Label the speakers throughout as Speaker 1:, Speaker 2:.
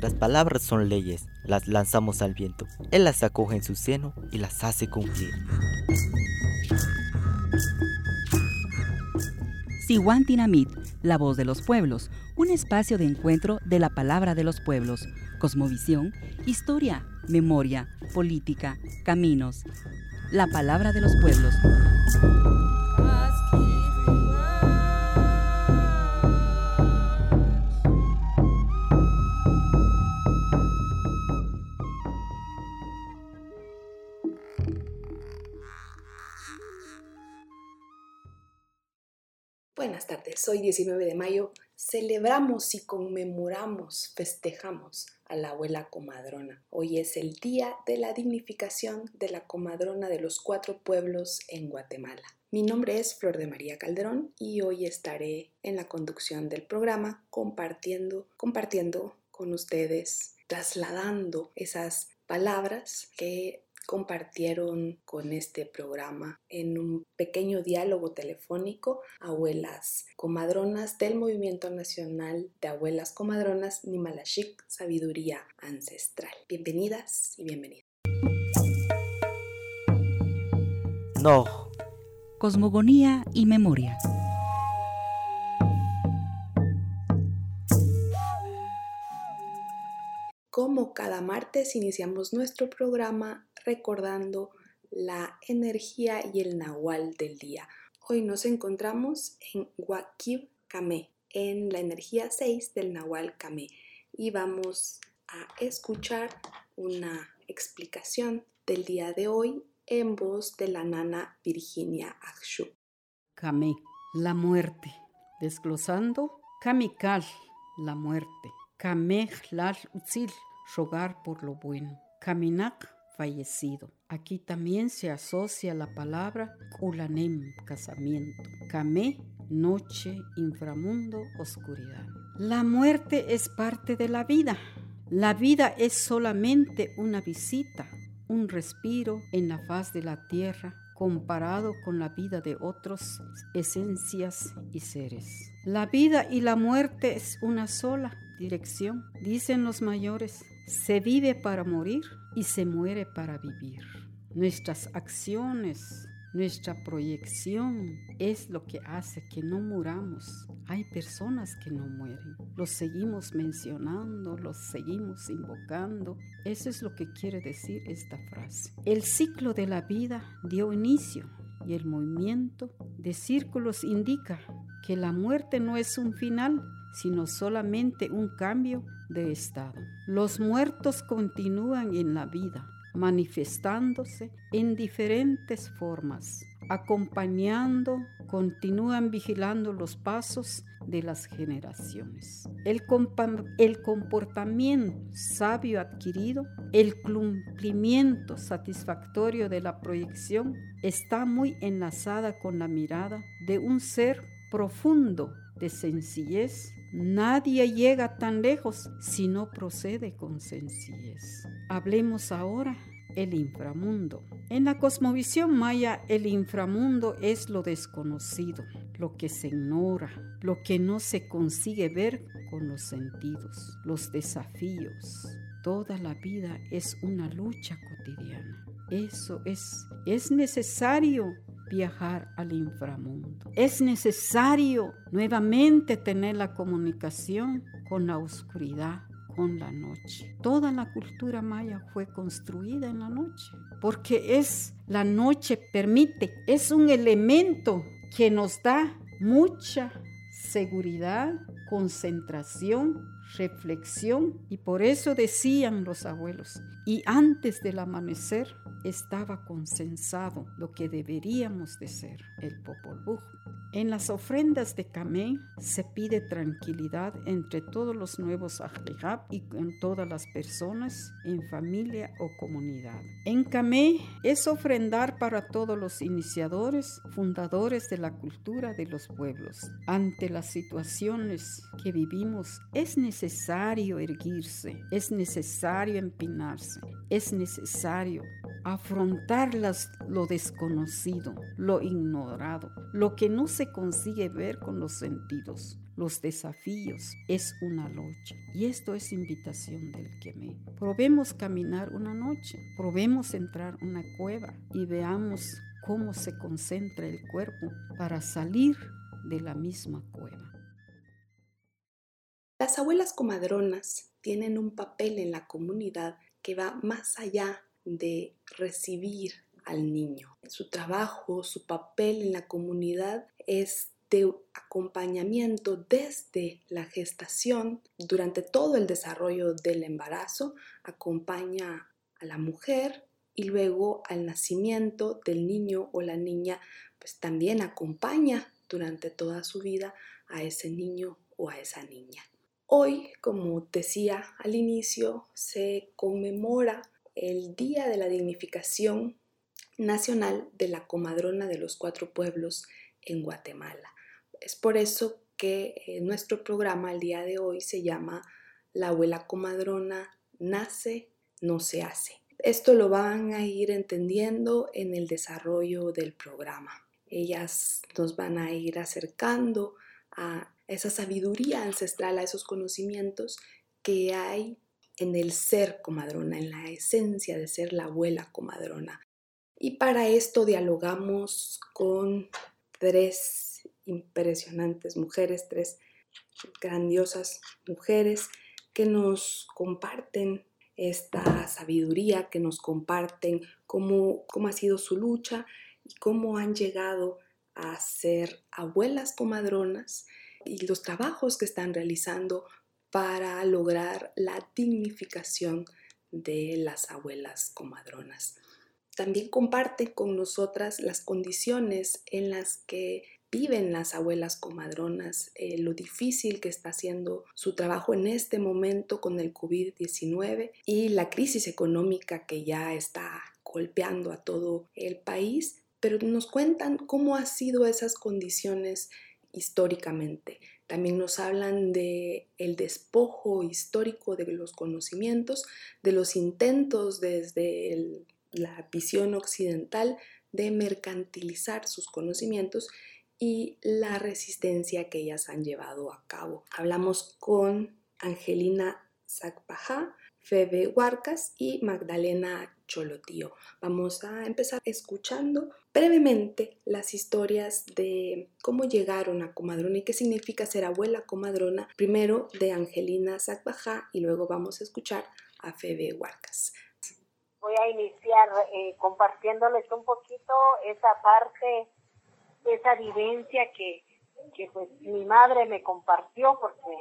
Speaker 1: Nuestras palabras son leyes, las lanzamos al viento. Él las acoge en su seno y las hace cumplir.
Speaker 2: Siwantinamit, la voz de los pueblos, un espacio de encuentro de la palabra de los pueblos, cosmovisión, historia, memoria, política, caminos. La palabra de los pueblos.
Speaker 3: Hoy 19 de mayo celebramos y conmemoramos, festejamos a la abuela comadrona. Hoy es el día de la dignificación de la comadrona de los cuatro pueblos en Guatemala. Mi nombre es Flor de María Calderón y hoy estaré en la conducción del programa compartiendo, compartiendo con ustedes, trasladando esas palabras que compartieron con este programa en un pequeño diálogo telefónico abuelas comadronas del Movimiento Nacional de Abuelas Comadronas Nimalashik Sabiduría Ancestral. Bienvenidas y bienvenidos.
Speaker 2: No. Cosmogonía y memoria.
Speaker 3: Como cada martes iniciamos nuestro programa recordando la energía y el nahual del día. Hoy nos encontramos en Wakib Kame, en la energía 6 del nahual Kame, y vamos a escuchar una explicación del día de hoy en voz de la nana Virginia Akshu.
Speaker 4: Kame, la muerte. Desglosando, Kamikal, la muerte. Kame lal rogar por lo bueno. Kaminak, fallecido. Aquí también se asocia la palabra kulanem, casamiento. Kame, noche, inframundo, oscuridad. La muerte es parte de la vida. La vida es solamente una visita, un respiro en la faz de la tierra comparado con la vida de otras esencias y seres. La vida y la muerte es una sola dirección, dicen los mayores. Se vive para morir y se muere para vivir. Nuestras acciones, nuestra proyección es lo que hace que no muramos. Hay personas que no mueren. Los seguimos mencionando, los seguimos invocando. Eso es lo que quiere decir esta frase. El ciclo de la vida dio inicio y el movimiento de círculos indica que la muerte no es un final, sino solamente un cambio de estado. Los muertos continúan en la vida, manifestándose en diferentes formas, acompañando, continúan vigilando los pasos de las generaciones. El, el, comportamiento sabio adquirido, el cumplimiento satisfactorio de la proyección está muy enlazada con la mirada de un ser profundo de sencillez Nadie llega tan lejos si no procede con sencillez. Hablemos ahora el inframundo. En la cosmovisión maya, el inframundo es lo desconocido, lo que se ignora, lo que no se consigue ver con los sentidos, los desafíos. Toda la vida es una lucha cotidiana. Eso es, es necesario viajar al inframundo. Es necesario nuevamente tener la comunicación con la oscuridad, con la noche. Toda la cultura maya fue construida en la noche, porque es la noche permite, es un elemento que nos da mucha seguridad, concentración, reflexión y por eso decían los abuelos, y antes del amanecer estaba consensado lo que deberíamos de ser, el Popol Vuh. En las ofrendas de Kamé se pide tranquilidad entre todos los nuevos Ahlihab y con todas las personas en familia o comunidad. En Kamé es ofrendar para todos los iniciadores, fundadores de la cultura de los pueblos. Ante las situaciones que vivimos es necesario erguirse, es necesario empinarse, es necesario afrontar lo desconocido, lo ignorado, lo que no se consigue ver con los sentidos, los desafíos, es una lucha. Y esto es invitación del que me. Probemos caminar una noche, probemos entrar una cueva y veamos cómo se concentra el cuerpo para salir de la misma cueva.
Speaker 3: Las abuelas comadronas tienen un papel en la comunidad va más allá de recibir al niño. Su trabajo, su papel en la comunidad es de acompañamiento desde la gestación, durante todo el desarrollo del embarazo, acompaña a la mujer y luego al nacimiento del niño o la niña, pues también acompaña durante toda su vida a ese niño o a esa niña. Hoy, como decía al inicio, se conmemora el Día de la Dignificación Nacional de la Comadrona de los Cuatro Pueblos en Guatemala. Es por eso que eh, nuestro programa el día de hoy se llama La abuela comadrona nace, no se hace. Esto lo van a ir entendiendo en el desarrollo del programa. Ellas nos van a ir acercando a esa sabiduría ancestral, a esos conocimientos que hay en el ser comadrona, en la esencia de ser la abuela comadrona. Y para esto dialogamos con tres impresionantes mujeres, tres grandiosas mujeres que nos comparten esta sabiduría, que nos comparten cómo, cómo ha sido su lucha y cómo han llegado a ser abuelas comadronas y los trabajos que están realizando para lograr la dignificación de las abuelas comadronas. También comparten con nosotras las condiciones en las que viven las abuelas comadronas, eh, lo difícil que está haciendo su trabajo en este momento con el COVID-19 y la crisis económica que ya está golpeando a todo el país, pero nos cuentan cómo han sido esas condiciones históricamente. También nos hablan de el despojo histórico de los conocimientos, de los intentos desde la visión occidental de mercantilizar sus conocimientos y la resistencia que ellas han llevado a cabo. Hablamos con Angelina Zakpaja, Febe Huarcas y Magdalena Cholotío. Vamos a empezar escuchando brevemente las historias de cómo llegaron a Comadrona y qué significa ser abuela comadrona, primero de Angelina Zakbaja y luego vamos a escuchar a Febe Huarcas.
Speaker 5: Voy a iniciar eh, compartiéndoles un poquito esa parte esa vivencia que, que pues mi madre me compartió porque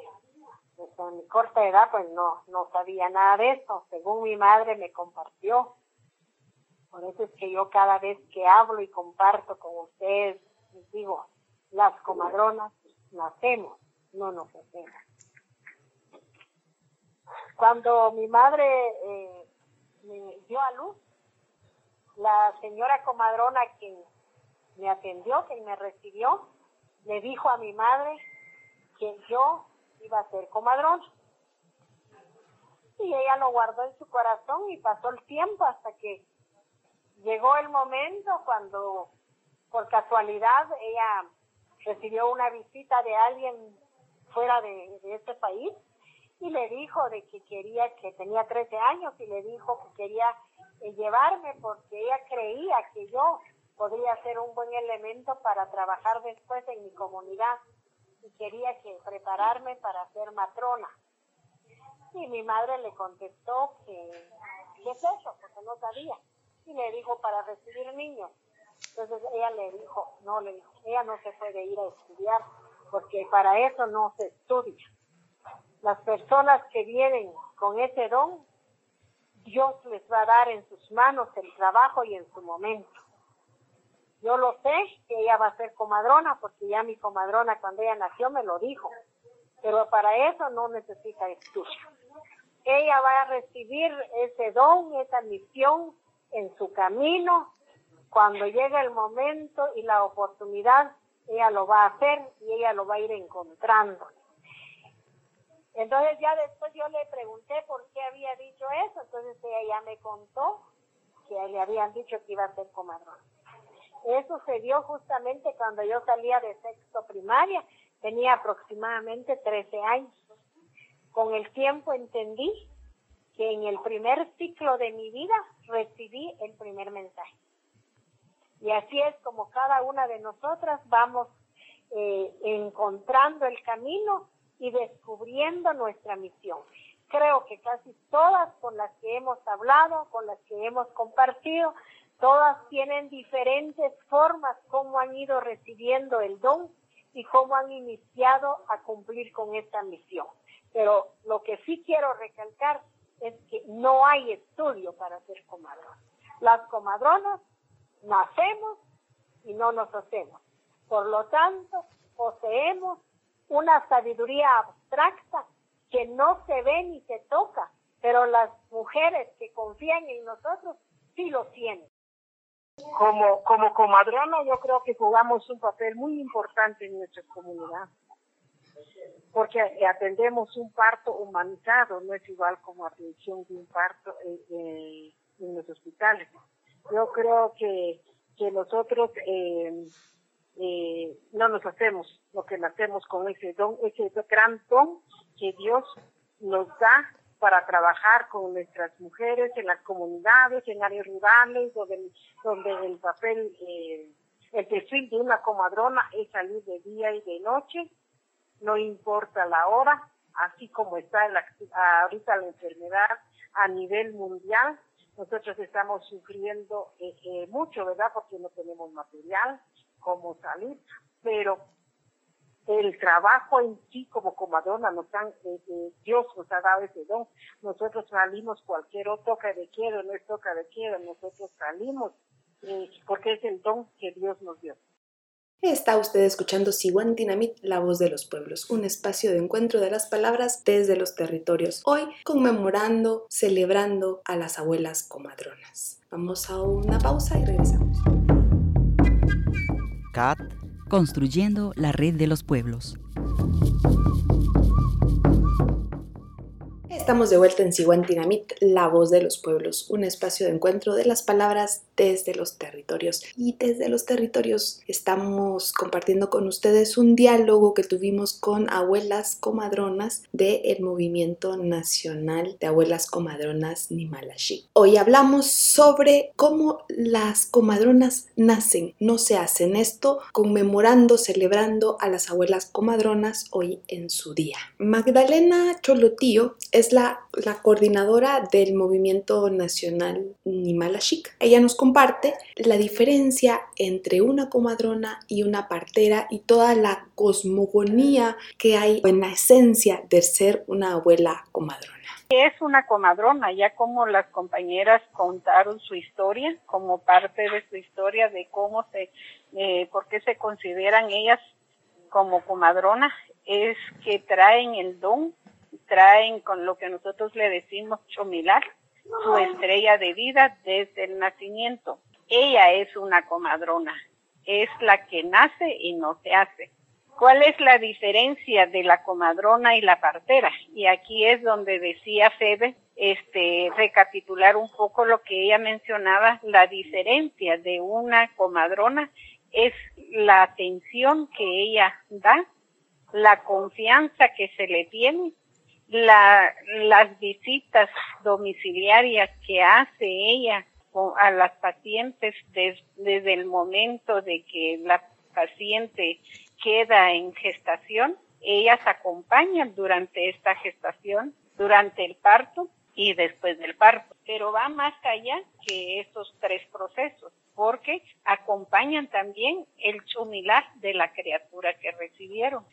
Speaker 5: pues, en mi corta edad pues no, no sabía nada de eso, según mi madre me compartió. Por eso es que yo cada vez que hablo y comparto con ustedes, les digo, las comadronas nacemos, no nos hacemos. Cuando mi madre eh, me dio a luz, la señora comadrona que me atendió, que me recibió, le dijo a mi madre que yo iba a ser comadrón. Y ella lo guardó en su corazón y pasó el tiempo hasta que llegó el momento cuando por casualidad ella recibió una visita de alguien fuera de, de este país y le dijo de que quería, que tenía 13 años y le dijo que quería eh, llevarme porque ella creía que yo podría ser un buen elemento para trabajar después en mi comunidad y quería que prepararme para ser matrona. Y mi madre le contestó que, ¿qué es eso? Porque no sabía. Y le dijo, para recibir niños. Entonces ella le dijo, no, le dijo, ella no se puede ir a estudiar porque para eso no se estudia. Las personas que vienen con ese don, Dios les va a dar en sus manos el trabajo y en su momento. Yo lo sé que ella va a ser comadrona, porque ya mi comadrona cuando ella nació me lo dijo. Pero para eso no necesita estudio. Ella va a recibir ese don, esa misión en su camino. Cuando llegue el momento y la oportunidad, ella lo va a hacer y ella lo va a ir encontrando. Entonces ya después yo le pregunté por qué había dicho eso. Entonces ella ya me contó que le habían dicho que iba a ser comadrona. Eso se dio justamente cuando yo salía de sexto primaria, tenía aproximadamente 13 años. Con el tiempo entendí que en el primer ciclo de mi vida recibí el primer mensaje. Y así es como cada una de nosotras vamos eh, encontrando el camino y descubriendo nuestra misión. Creo que casi todas con las que hemos hablado, con las que hemos compartido, todas tienen diferentes formas como han ido recibiendo el don y cómo han iniciado a cumplir con esta misión. Pero lo que sí quiero recalcar es que no hay estudio para ser comadronas. Las comadronas nacemos y no nos hacemos. Por lo tanto, poseemos una sabiduría abstracta que no se ve ni se toca, pero las mujeres que confían en nosotros sí lo tienen.
Speaker 6: Como, como comadrona yo creo que jugamos un papel muy importante en nuestra comunidad, porque atendemos un parto humanizado, no es igual como atención de un parto en los hospitales. Yo creo que, que nosotros eh, eh, no nos hacemos lo que nacemos con ese don, ese gran don que Dios nos da para trabajar con nuestras mujeres en las comunidades, en áreas rurales, donde, donde el papel, eh, el perfil de una comadrona es salir de día y de noche, no importa la hora, así como está la, ahorita la enfermedad a nivel mundial, nosotros estamos sufriendo eh, eh, mucho, ¿verdad? Porque no tenemos material, cómo salir, pero el trabajo en sí como comadrona nos han, eh, eh, Dios nos ha dado ese don. Nosotros salimos cualquier otro toca de quiero, no es toca de quiero, nosotros salimos porque es el don que Dios nos dio.
Speaker 3: Está usted escuchando Siwan Dinamit, la voz de los pueblos, un espacio de encuentro de las palabras desde los territorios. Hoy conmemorando, celebrando a las abuelas comadronas. Vamos a una pausa y regresamos.
Speaker 2: Cat Construyendo la red de los pueblos.
Speaker 3: Estamos de vuelta en Dinamit, la voz de los pueblos, un espacio de encuentro de las palabras desde los territorios. Y desde los territorios estamos compartiendo con ustedes un diálogo que tuvimos con abuelas comadronas del Movimiento Nacional de Abuelas Comadronas Nimalashi. Hoy hablamos sobre cómo las comadronas nacen, no se hacen esto conmemorando, celebrando a las abuelas comadronas hoy en su día. Magdalena Cholotío es la, coordinadora del Movimiento Nacional Nimalashik. Ella nos comparte la diferencia entre una comadrona y una partera y toda la cosmogonía que hay en la esencia de ser una abuela comadrona.
Speaker 6: Es una comadrona, ya como las compañeras contaron su historia, como parte de su historia de cómo se, eh, por qué se consideran ellas como comadronas, es que traen el don traen con lo que nosotros le decimos chomilar, su estrella de vida desde el nacimiento. Ella es una comadrona, es la que nace y no se hace. ¿Cuál es la diferencia de la comadrona y la partera? Y aquí es donde decía Febe, este, recapitular un poco lo que ella mencionaba, la diferencia de una comadrona es la atención que ella da, la confianza que se le tiene la, las visitas domiciliarias que hace ella a las pacientes desde el momento de que la paciente queda en gestación, ellas acompañan durante esta gestación, durante el parto y después del parto. Pero va más allá que esos tres procesos, porque acompañan también el chumilar de la criatura que recibieron.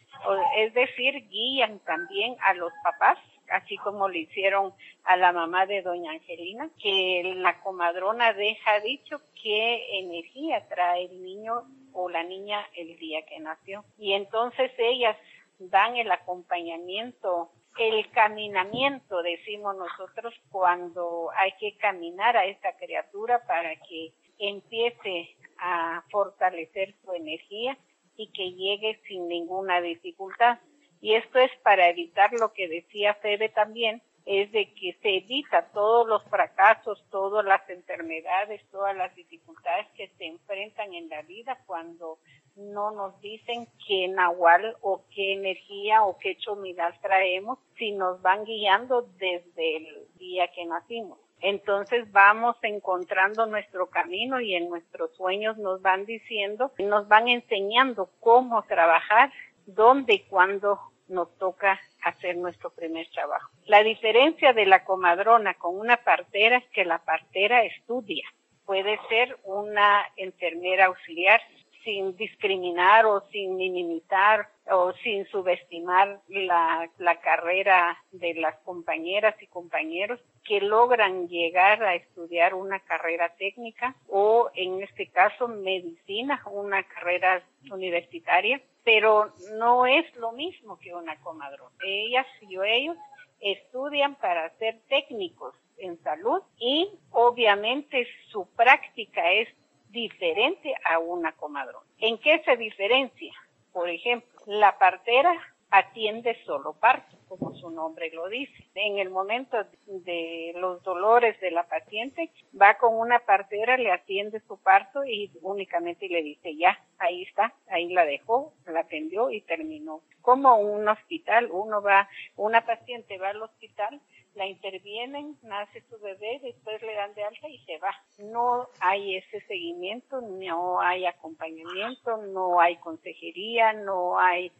Speaker 6: Es decir, guían también a los papás así como le hicieron a la mamá de doña Angelina, que la comadrona deja dicho qué energía trae el niño o la niña el día que nació. Y entonces ellas dan el acompañamiento el caminamiento, decimos nosotros, cuando hay que caminar a esta criatura para que empiece a fortalecer su energía y que llegue sin ninguna dificultad. Y esto es para evitar lo que decía Febe también, es de que se evita todos los fracasos, todas las enfermedades, todas las dificultades que se enfrentan en la vida cuando no nos dicen qué nahual o qué energía o qué chomidal traemos, si nos van guiando desde el día que nacimos. Entonces vamos encontrando nuestro camino y en nuestros sueños nos van diciendo, nos van enseñando cómo trabajar, dónde y cuándo nos toca hacer nuestro primer trabajo. La diferencia de la comadrona con una partera es que la partera estudia. Puede ser una enfermera auxiliar sin discriminar o sin minimizar o sin subestimar la, la, carrera de las compañeras y compañeros que logran llegar a estudiar una carrera técnica o en este caso medicina, una carrera universitaria pero no es lo mismo que una comadrona. Ellas y ellos estudian para ser técnicos en salud y obviamente su práctica es diferente a una comadrona. ¿En qué se diferencia? Por ejemplo, la partera atiende solo parto, como su nombre lo dice. En el momento de los dolores de la paciente, va con una partera, le atiende su parto y únicamente le dice, ya, ahí está, ahí la dejó, la atendió y terminó. Como un hospital, uno va, una paciente va al hospital, la intervienen, nace su bebé, después le dan de alta y se va. No hay ese seguimiento, no hay acompañamiento, no hay consejería, no hay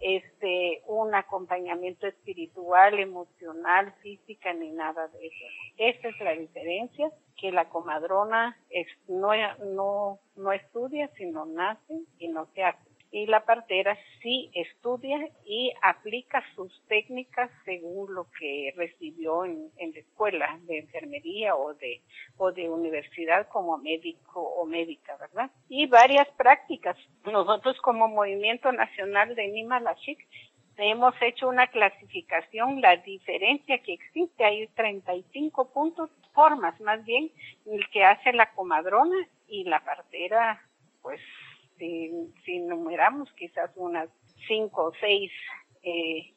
Speaker 6: este, un acompañamiento espiritual, emocional, física, ni nada de eso. Esa es la diferencia, que la comadrona no, no, no estudia, sino nace y no se hace y la partera sí estudia y aplica sus técnicas según lo que recibió en, en, la escuela de enfermería o de, o de universidad como médico o médica, ¿verdad? Y varias prácticas. Nosotros como Movimiento Nacional de Nima Lachik hemos hecho una clasificación, la diferencia que existe, hay 35 puntos, formas más bien, el que hace la comadrona y la partera, pues si, si numeramos quizás unas cinco o seis eh,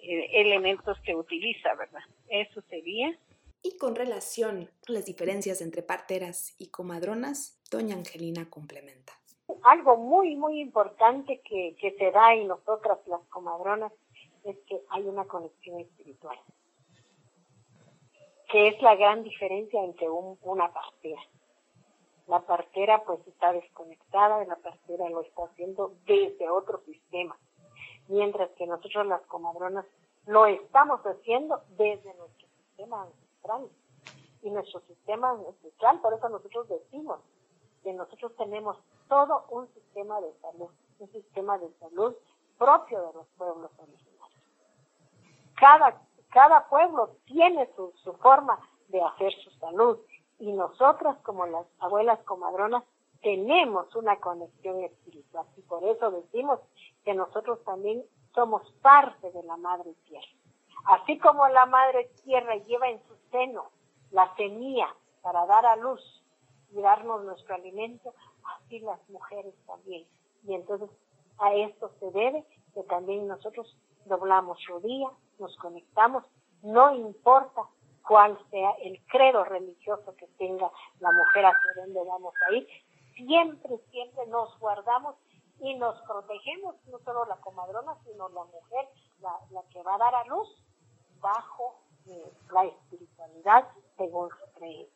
Speaker 6: eh, elementos que utiliza, ¿verdad? Eso sería.
Speaker 3: Y con relación a las diferencias entre parteras y comadronas, doña Angelina complementa.
Speaker 5: Algo muy, muy importante que, que se da en nosotras las comadronas es que hay una conexión espiritual, que es la gran diferencia entre un, una partera. La partera pues está desconectada, la partera lo está haciendo desde otro sistema, mientras que nosotros las comadronas lo estamos haciendo desde nuestro sistema ancestral. Y nuestro sistema ancestral, por eso nosotros decimos que nosotros tenemos todo un sistema de salud, un sistema de salud propio de los pueblos originarios. Cada, cada pueblo tiene su, su forma de hacer su salud y nosotras como las abuelas comadronas tenemos una conexión espiritual y por eso decimos que nosotros también somos parte de la madre tierra. Así como la madre tierra lleva en su seno la semilla para dar a luz y darnos nuestro alimento, así las mujeres también. Y entonces a esto se debe que también nosotros doblamos rodilla, nos conectamos, no importa cuál sea el credo religioso que tenga la mujer hacia donde vamos a ir, siempre, siempre nos guardamos y nos protegemos, no solo la comadrona, sino la mujer, la, que va a dar a luz, bajo eh, la espiritualidad según su creencia.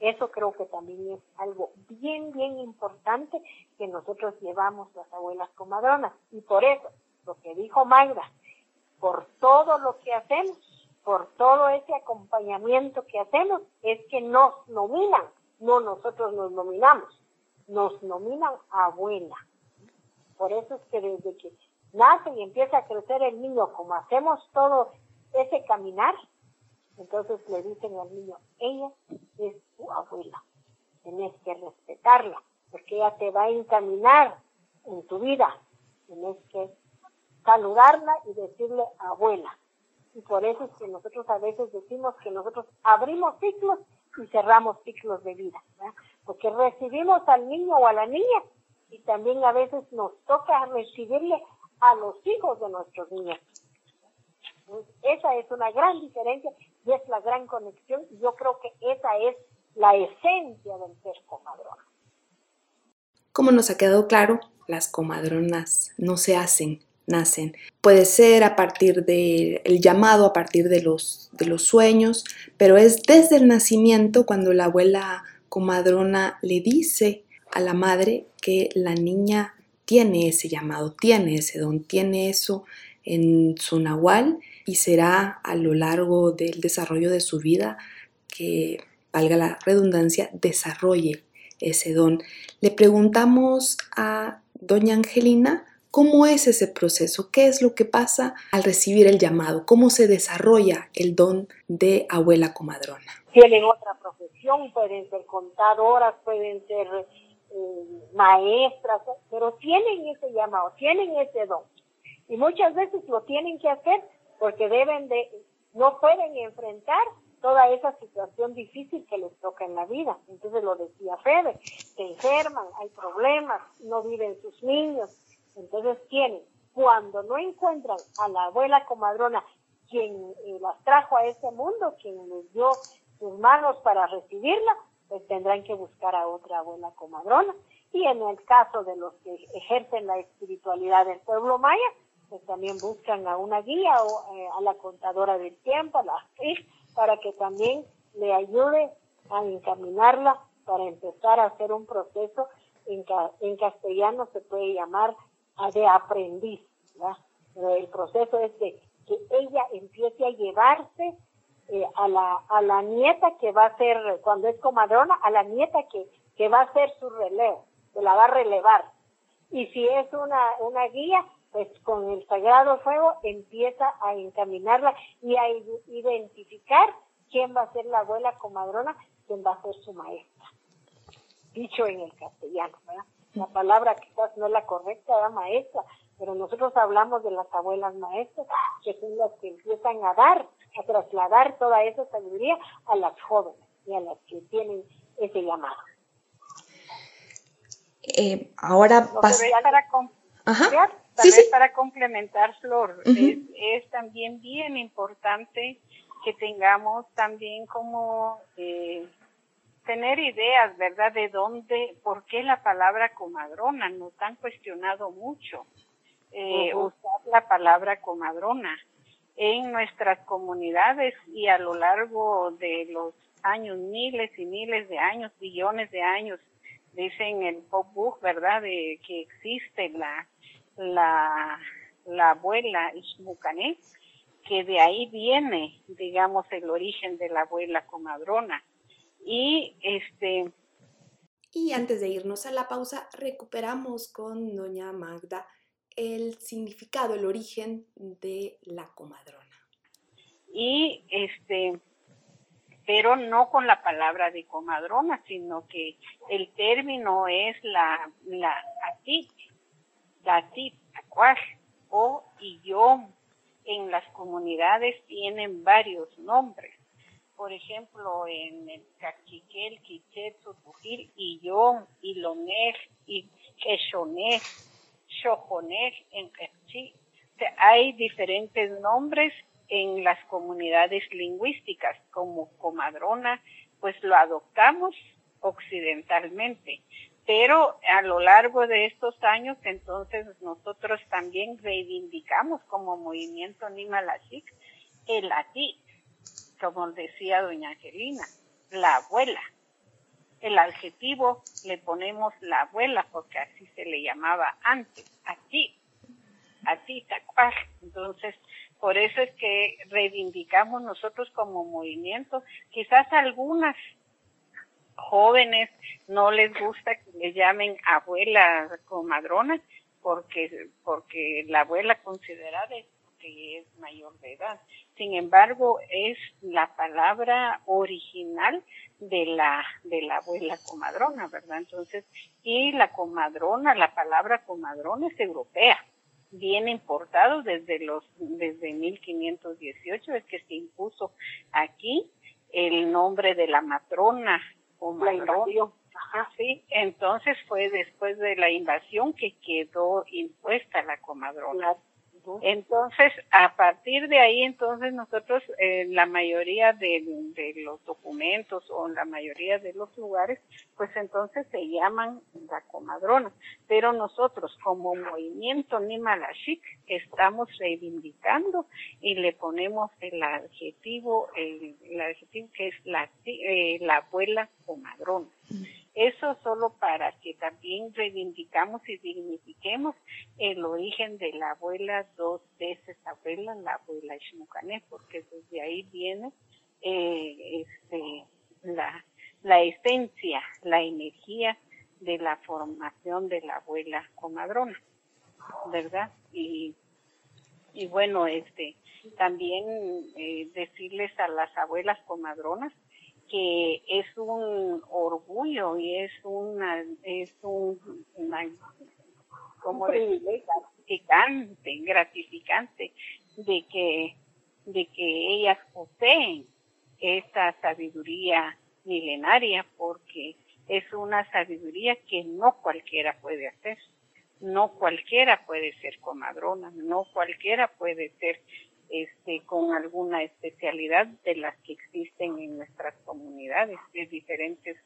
Speaker 5: Eso creo que también es algo bien, bien importante que nosotros llevamos las abuelas comadronas. Y por eso, lo que dijo Mayra, por todo lo que hacemos, por todo ese acompañamiento que hacemos, es que nos nominan, no nosotros nos nominamos, nos nominan abuela. Por eso es que desde que nace y empieza a crecer el niño, como hacemos todo ese caminar, entonces le dicen al niño, ella es tu abuela, tienes que respetarla, porque ella te va a encaminar en tu vida, tienes que saludarla y decirle abuela y por eso es que nosotros a veces decimos que nosotros abrimos ciclos y cerramos ciclos de vida, porque recibimos al niño o a la niña y también a veces nos toca recibirle a los hijos de nuestros niños. Esa es una gran diferencia y es la gran conexión. Y yo creo que esa es la esencia del ser comadrona.
Speaker 3: Como nos ha quedado claro, las comadronas no se hacen, nacen. Puede ser a partir del llamado, a partir de los, de los sueños, pero es desde el nacimiento cuando la abuela comadrona le dice a la madre que la niña tiene ese llamado, tiene ese don, tiene eso en su nahual y será a lo largo del desarrollo de su vida que, valga la redundancia, desarrolle ese don. Le preguntamos a doña Angelina cómo es ese proceso, qué es lo que pasa al recibir el llamado, cómo se desarrolla el don de abuela comadrona.
Speaker 5: Tienen otra profesión, pueden ser contadoras, pueden ser eh, maestras, pero tienen ese llamado, tienen ese don. Y muchas veces lo tienen que hacer porque deben de, no pueden enfrentar toda esa situación difícil que les toca en la vida. Entonces lo decía Fede, se enferman, hay problemas, no viven sus niños. Entonces tienen, cuando no encuentran a la abuela comadrona, quien eh, las trajo a este mundo, quien les dio sus manos para recibirla, pues tendrán que buscar a otra abuela comadrona. Y en el caso de los que ejercen la espiritualidad del pueblo maya, pues también buscan a una guía o eh, a la contadora del tiempo, a la actriz, para que también le ayude a encaminarla para empezar a hacer un proceso en, en castellano se puede llamar de aprendiz. el proceso es de que ella empiece a llevarse eh, a, la, a la nieta que va a ser, cuando es comadrona, a la nieta que, que va a ser su relevo, que la va a relevar. Y si es una, una guía, pues con el sagrado fuego empieza a encaminarla y a identificar quién va a ser la abuela comadrona, quién va a ser su maestra. Dicho en el castellano, ¿verdad? La palabra quizás no es la correcta, la maestra, pero nosotros hablamos de las abuelas maestras, que son las que empiezan a dar, a trasladar toda esa sabiduría a las jóvenes y a las que tienen ese llamado.
Speaker 3: Eh, ahora pasa...
Speaker 6: Ajá. Tal para complementar, Flor, es, también bien importante que tengamos también como eh, tener ideas, ¿verdad? De dónde, por qué la palabra comadrona, nos han cuestionado mucho eh, usar la palabra comadrona en nuestras comunidades y a lo largo de los años, miles y miles de años, billones de años, dicen el Pop Book, ¿verdad? De que existe la la, la abuela Ismucané, que de ahí viene, digamos, el origen de la abuela comadrona. Y este.
Speaker 3: Y antes de irnos a la pausa, recuperamos con doña Magda el significado, el origen de la comadrona.
Speaker 6: Y este, pero no con la palabra de comadrona, sino que el término es la, la atit, Tatit, Acuash o Iyom. En las comunidades tienen varios nombres. Por ejemplo, en el Cachiquel, Quichet, Sotujil, Iyom, Ilonej, Keshonej, Shojonej, en Quechí. hay diferentes nombres en las comunidades lingüísticas, como comadrona, pues lo adoptamos occidentalmente. Pero a lo largo de estos años, entonces nosotros también reivindicamos como movimiento Nimalachik el ati, como decía doña Angelina, la abuela. El adjetivo le ponemos la abuela porque así se le llamaba antes, ti, a ti, tacuaj. Entonces, por eso es que reivindicamos nosotros como movimiento, quizás algunas jóvenes no les gusta que le llamen abuela comadrona porque porque la abuela considerada es que es mayor de edad. Sin embargo, es la palabra original de la de la abuela comadrona, ¿verdad? Entonces, y la comadrona, la palabra comadrona es europea. Viene importado desde los desde 1518 es que se impuso aquí el nombre de la matrona invasión. Ajá, sí. Entonces fue después de la invasión que quedó impuesta la comadrona. Entonces, a partir de ahí, entonces nosotros, eh, la mayoría de, los documentos o la mayoría de los lugares, pues entonces se llaman la comadrona. Pero nosotros, como movimiento Nimalashik, estamos reivindicando y le ponemos el adjetivo, el, adjetivo que es la, eh, la abuela comadrona. Eso solo para que también reivindicamos y dignifiquemos el origen de la abuela, dos veces abuela, la abuela Ishmucané, porque desde ahí viene eh, este, la, la esencia, la energía de la formación de la abuela comadrona, ¿verdad? Y, y bueno, este, también eh, decirles a las abuelas comadronas que es un orgullo y es una es un como gratificante gratificante de que de que ellas poseen esta sabiduría milenaria porque es una sabiduría que no cualquiera puede hacer. No cualquiera puede ser comadrona no cualquiera puede ser este, con alguna especialidad de las que existen en nuestras comunidades, de diferentes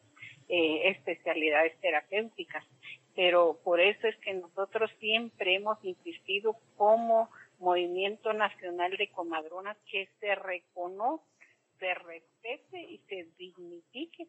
Speaker 6: eh, especialidades terapéuticas. Pero por eso es que nosotros siempre hemos insistido como Movimiento Nacional de Comadronas que se reconozca, se respete y se dignifique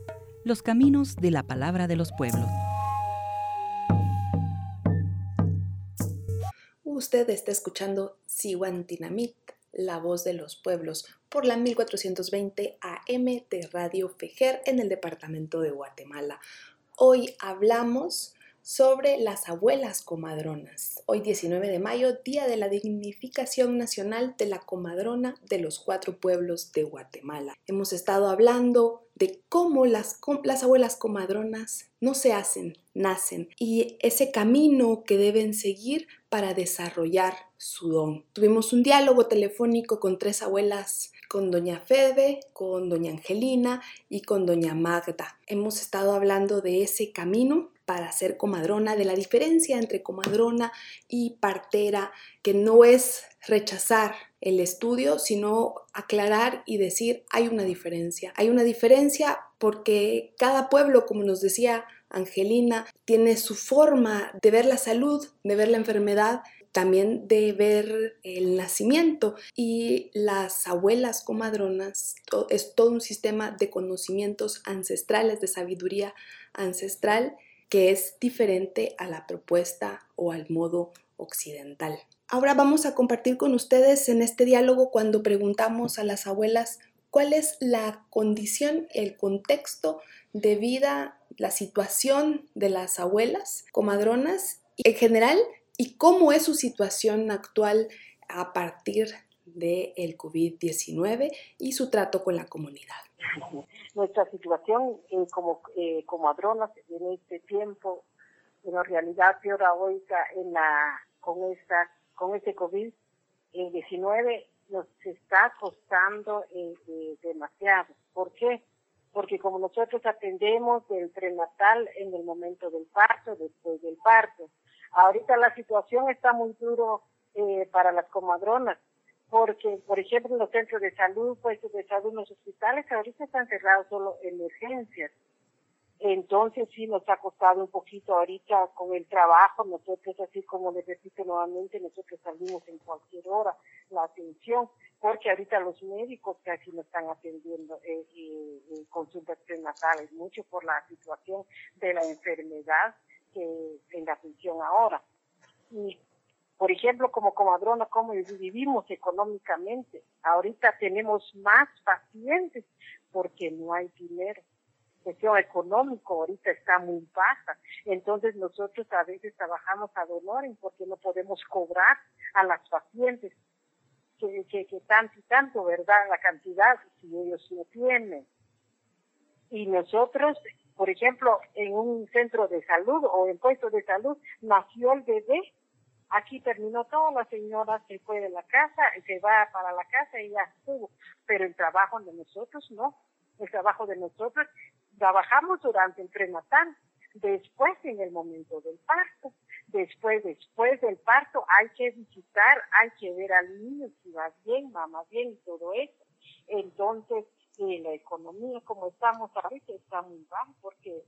Speaker 2: los caminos de la palabra de los pueblos.
Speaker 3: Usted está escuchando Siwantinamit, la voz de los pueblos, por la 1420 AM de Radio Fejer en el departamento de Guatemala. Hoy hablamos sobre las abuelas comadronas. Hoy 19 de mayo, Día de la Dignificación Nacional de la Comadrona de los Cuatro Pueblos de Guatemala. Hemos estado hablando de cómo las, las abuelas comadronas no se hacen, nacen y ese camino que deben seguir para desarrollar su don. Tuvimos un diálogo telefónico con tres abuelas con doña Febe, con doña Angelina y con doña Magda. Hemos estado hablando de ese camino para ser comadrona, de la diferencia entre comadrona y partera, que no es rechazar el estudio, sino aclarar y decir hay una diferencia. Hay una diferencia porque cada pueblo, como nos decía Angelina, tiene su forma de ver la salud, de ver la enfermedad también de ver el nacimiento y las abuelas comadronas es todo un sistema de conocimientos ancestrales, de sabiduría ancestral que es diferente a la propuesta o al modo occidental. Ahora vamos a compartir con ustedes en este diálogo cuando preguntamos a las abuelas cuál es la condición, el contexto de vida, la situación de las abuelas comadronas en general y cómo es su situación actual a partir del COVID-19 y su trato con la comunidad.
Speaker 7: Nuestra situación eh, como, eh, como adronas en este tiempo, en realidad peor ahorita en la, con esta, con este COVID-19 nos está costando eh, eh, demasiado. ¿Por qué? Porque como nosotros atendemos el prenatal en el momento del parto, después del parto, ahorita la situación está muy duro eh, para las comadronas porque, por ejemplo, los centros de salud, puestos de salud, los hospitales, ahorita están cerrados solo emergencias. Entonces sí nos ha costado un poquito ahorita con el trabajo, nosotros así como les repito nuevamente, nosotros salimos en cualquier hora la atención, porque ahorita los médicos casi no están atendiendo eh, eh, consultas prenatales, mucho por la situación de la enfermedad que en la atención ahora. Y por ejemplo, como comadrona, cómo vivimos económicamente. Ahorita tenemos más pacientes porque no hay dinero. Cuestión económica ahorita está muy baja. Entonces nosotros a veces trabajamos a dolor porque no podemos cobrar a las pacientes que, que, que tanto y tanto, ¿verdad? La cantidad, si ellos lo tienen. Y nosotros, por ejemplo, en un centro de salud o en puesto de salud, nació el bebé, aquí terminó todo, la señora se fue de la casa, se va para la casa y ya estuvo. Pero el trabajo de nosotros no. El trabajo de nosotros, trabajamos durante el prenatal, después en el momento del parto. Después, después del parto hay que visitar, hay que ver al niño si va bien, mamá bien y todo eso. Entonces, en la economía como estamos ahorita está muy baja porque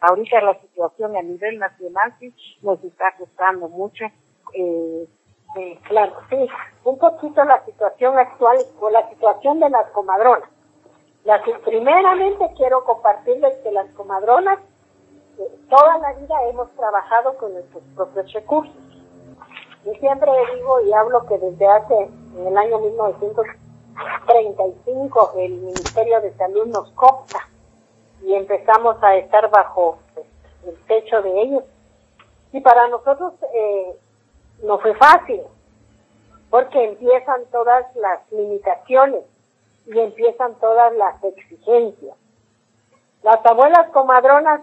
Speaker 7: ahorita la situación a nivel nacional sí nos está costando mucho. Eh,
Speaker 5: eh, claro, sí, un poquito la situación actual o la situación de las comadronas. Las, primeramente quiero compartirles que las comadronas toda la vida hemos trabajado con nuestros propios recursos. Yo siempre digo y hablo que desde hace, en el año 1935, el Ministerio de Salud nos copta y empezamos a estar bajo pues, el techo de ellos. Y para nosotros eh, no fue fácil, porque empiezan todas las limitaciones y empiezan todas las exigencias. Las abuelas comadronas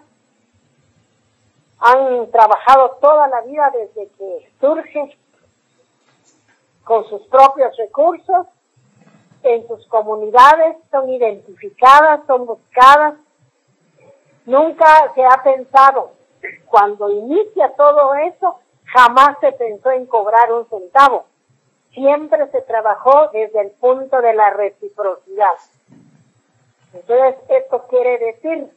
Speaker 5: han trabajado toda la vida desde que surge con sus propios recursos en sus comunidades, son identificadas, son buscadas. Nunca se ha pensado, cuando inicia todo eso, jamás se pensó en cobrar un centavo. Siempre se trabajó desde el punto de la reciprocidad. Entonces, esto quiere decir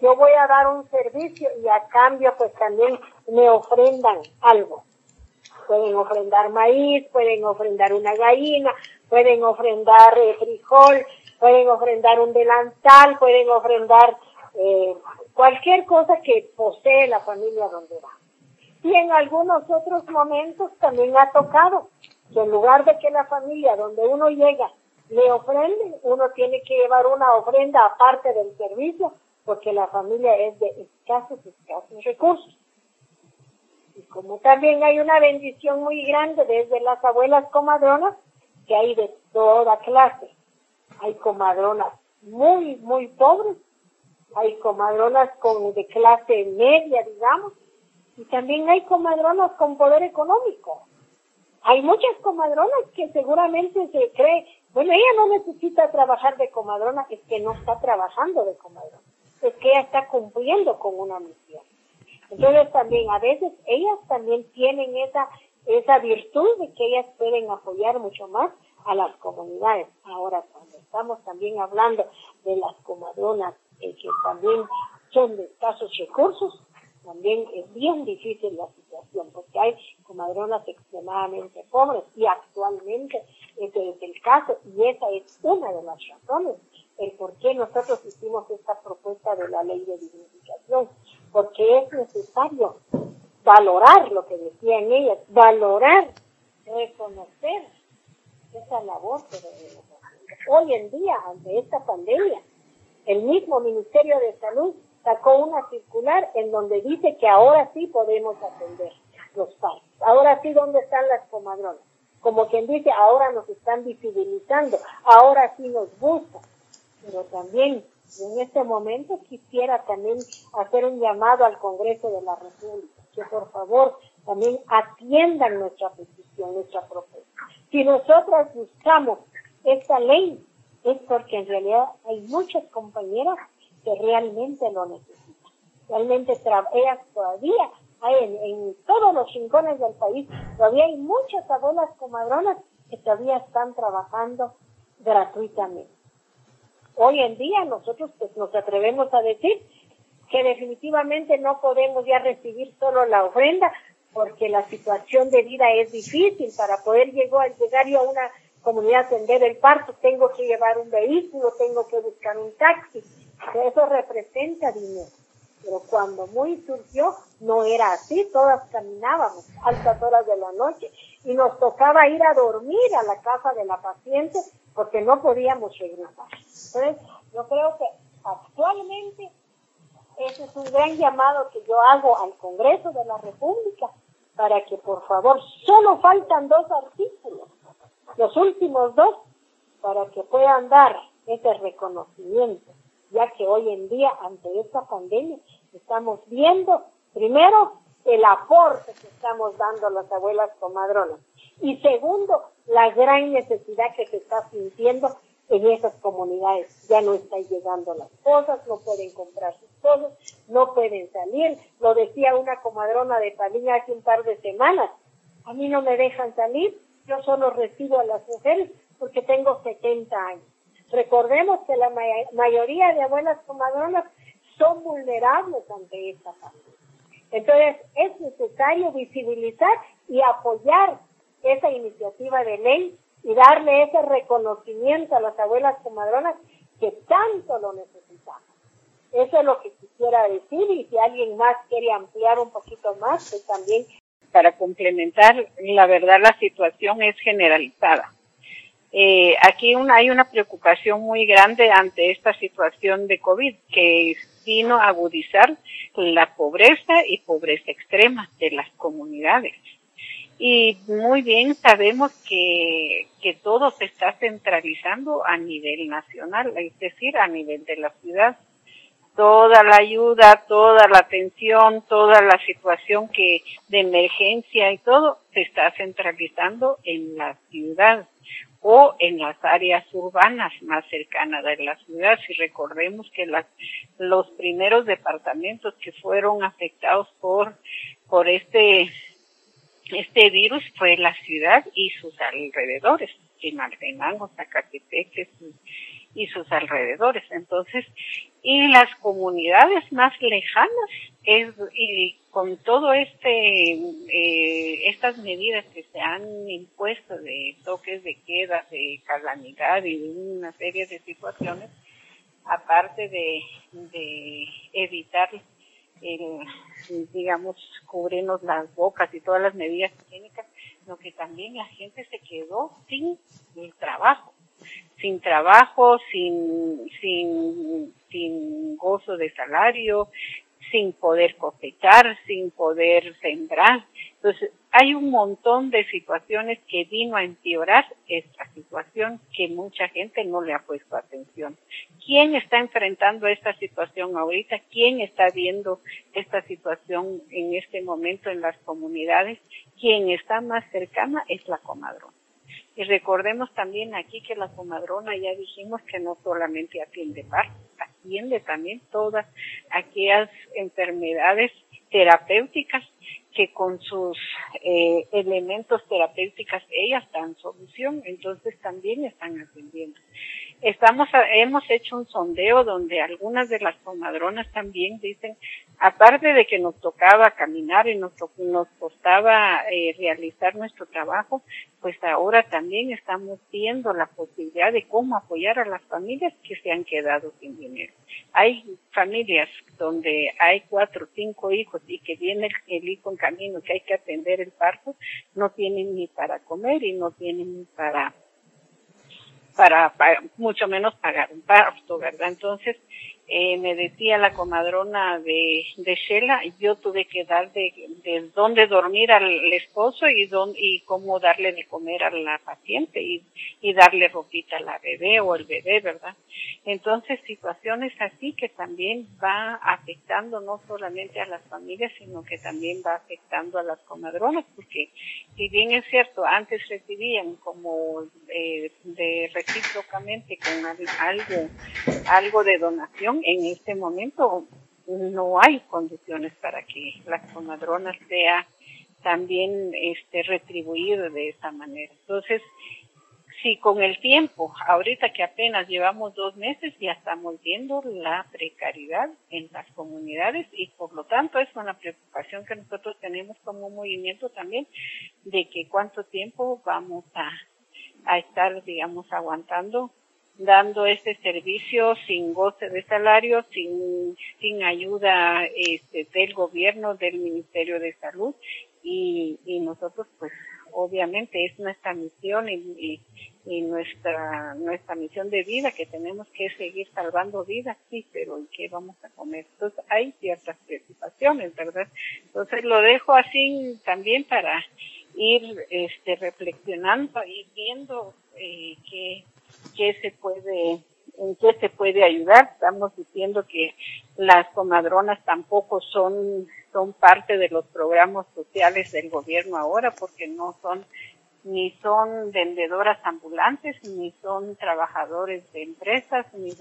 Speaker 5: yo voy a dar un servicio y a cambio pues también me ofrendan algo. Pueden ofrendar maíz, pueden ofrendar una gallina, pueden ofrendar eh, frijol, pueden ofrendar un delantal, pueden ofrendar eh, cualquier cosa que posee la familia donde va. Y en algunos otros momentos también ha tocado que en lugar de que la familia donde uno llega le ofrende, uno tiene que llevar una ofrenda aparte del servicio porque la familia es de escasos, escasos recursos. Y como también hay una bendición muy grande desde las abuelas comadronas, que hay de toda clase. Hay comadronas muy, muy pobres, hay comadronas con, de clase media, digamos, y también hay comadronas con poder económico. Hay muchas comadronas que seguramente se cree, bueno, ella no necesita trabajar de comadrona, es que no está trabajando de comadrona es que ella está cumpliendo con una misión. Entonces también a veces ellas también tienen esa, esa virtud de que ellas pueden apoyar mucho más a las comunidades. Ahora, cuando estamos también hablando de las comadronas eh, que también son de escasos recursos, también es bien difícil la situación, porque hay comadronas extremadamente pobres y actualmente ese es el caso y esa es una de las razones el por qué nosotros hicimos esta propuesta de la ley de dignificación, porque es necesario valorar lo que decían ellas, valorar, reconocer esa labor que Hoy en día, ante esta pandemia, el mismo Ministerio de Salud sacó una circular en donde dice que ahora sí podemos atender los padres. Ahora sí, ¿dónde están las comadronas? Como quien dice, ahora nos están visibilizando, ahora sí nos buscan pero también en este momento quisiera también hacer un llamado al Congreso de la República, que por favor también atiendan nuestra petición, nuestra propuesta. Si nosotras buscamos esta ley, es porque en realidad hay muchas compañeras que realmente lo necesitan. Realmente todavía en, en todos los rincones del país, todavía hay muchas abuelas comadronas que todavía están trabajando gratuitamente. Hoy en día nosotros pues nos atrevemos a decir que definitivamente no podemos ya recibir solo la ofrenda porque la situación de vida es difícil. Para poder llegar, llegar yo a una comunidad a atender el parto tengo que llevar un vehículo, tengo que buscar un taxi. Eso representa dinero. Pero cuando muy surgió no era así, todas caminábamos altas horas de la noche y nos tocaba ir a dormir a la casa de la paciente porque no podíamos regresar. Entonces, yo creo que actualmente, ese es un gran llamado que yo hago al Congreso de la República para que por favor, solo faltan dos artículos, los últimos dos, para que puedan dar ese reconocimiento, ya que hoy en día ante esta pandemia estamos viendo primero el aporte que estamos dando a las abuelas comadronas y segundo la gran necesidad que se está sintiendo en esas comunidades. Ya no están llegando las cosas, no pueden comprar sus cosas, no pueden salir. Lo decía una comadrona de Paliña hace un par de semanas. A mí no me dejan salir, yo solo recibo a las mujeres porque tengo 70 años. Recordemos que la mayoría de abuelas comadronas son vulnerables ante esta pandemia. Entonces, es necesario visibilizar y apoyar esa iniciativa de ley y darle ese reconocimiento a las abuelas comadronas que tanto lo necesitamos. Eso es lo que quisiera decir y si alguien más quiere ampliar un poquito más, pues también.
Speaker 6: Para complementar, la verdad la situación es generalizada. Eh, aquí hay una preocupación muy grande ante esta situación de COVID que vino a agudizar la pobreza y pobreza extrema de las comunidades y muy bien sabemos que, que todo se está centralizando a nivel nacional, es decir, a nivel de la ciudad. Toda la ayuda, toda la atención, toda la situación que de emergencia y todo se está centralizando en la ciudad o en las áreas urbanas más cercanas de la ciudad. Si recordemos que las, los primeros departamentos que fueron afectados por, por este este virus fue la ciudad y sus alrededores, Chimaltenango, Zacatepec y sus alrededores. Entonces, y las comunidades más lejanas, es, y con todo este, eh, estas medidas que se han impuesto de toques de queda, de calamidad y de una serie de situaciones, aparte de, de evitar el, digamos, cubrirnos las bocas y todas las medidas higiénicas, sino que también la gente se quedó sin el trabajo, sin trabajo, sin, sin, sin gozo de salario, sin poder cosechar, sin poder sembrar. Entonces, hay un montón de situaciones que vino a empeorar esta situación que mucha gente no le ha puesto atención. ¿Quién está enfrentando esta situación ahorita? ¿Quién está viendo esta situación en este momento en las comunidades? Quien está más cercana es la comadrona. Y recordemos también aquí que la comadrona ya dijimos que no solamente atiende parto, atiende también todas aquellas enfermedades terapéuticas que con sus eh, elementos terapéuticos ellas dan solución, entonces también están atendiendo. Estamos, hemos hecho un sondeo donde algunas de las comadronas también dicen, aparte de que nos tocaba caminar y nos, nos costaba eh, realizar nuestro trabajo, pues ahora también estamos viendo la posibilidad de cómo apoyar a las familias que se han quedado sin dinero. Hay familias donde hay cuatro cinco hijos y que viene el, hijo en camino que hay que atender el parto, no tienen ni para comer y no tienen ni para para, mucho menos pagar un parto, ¿verdad? Entonces, eh, me decía la comadrona de, de Shela, yo tuve que dar de, de dónde dormir al esposo y dónde, y cómo darle de comer a la paciente y, y darle ropita a la bebé o el bebé, ¿verdad? Entonces, situaciones así que también va afectando no solamente a las familias, sino que también va afectando a las comadronas, porque si bien es cierto, antes recibían como eh, de recíprocamente con algo, algo de donación, en este momento no hay condiciones para que las comadronas sea también este retribuido de esa manera. Entonces, si con el tiempo, ahorita que apenas llevamos dos meses, ya estamos viendo la precariedad en las comunidades y por lo tanto es una preocupación que nosotros tenemos como movimiento también de que cuánto tiempo vamos a estar, digamos, aguantando dando este servicio sin goce de salario, sin, sin ayuda este, del gobierno, del Ministerio de Salud y, y nosotros pues obviamente es nuestra misión y, y, nuestra nuestra misión de vida que tenemos que seguir salvando vidas, sí, pero ¿y qué vamos a comer? Entonces hay ciertas preocupaciones, ¿verdad? Entonces lo dejo así también para ir este, reflexionando y viendo eh, qué, qué se puede en qué se puede ayudar. Estamos diciendo que las comadronas tampoco son, son parte de los programas sociales del gobierno ahora porque no son ni son vendedoras ambulantes, ni son trabajadores de empresas, ni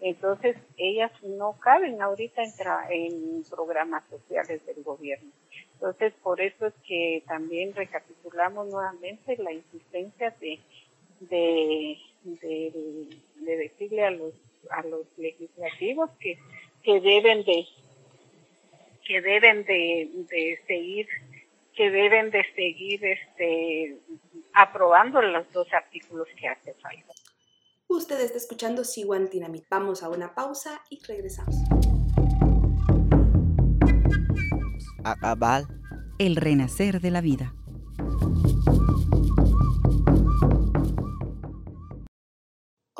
Speaker 6: entonces ellas no caben ahorita en, en programas sociales del gobierno. Entonces, por eso es que también recapitulamos nuevamente la insistencia de, de, de, decirle a los, a los legislativos que, que deben de que deben de, de seguir que deben de seguir este aprobando los dos artículos que hace falta.
Speaker 3: Usted está escuchando Siguantinamit. Vamos a una pausa y regresamos.
Speaker 1: Abal.
Speaker 2: El renacer de la vida.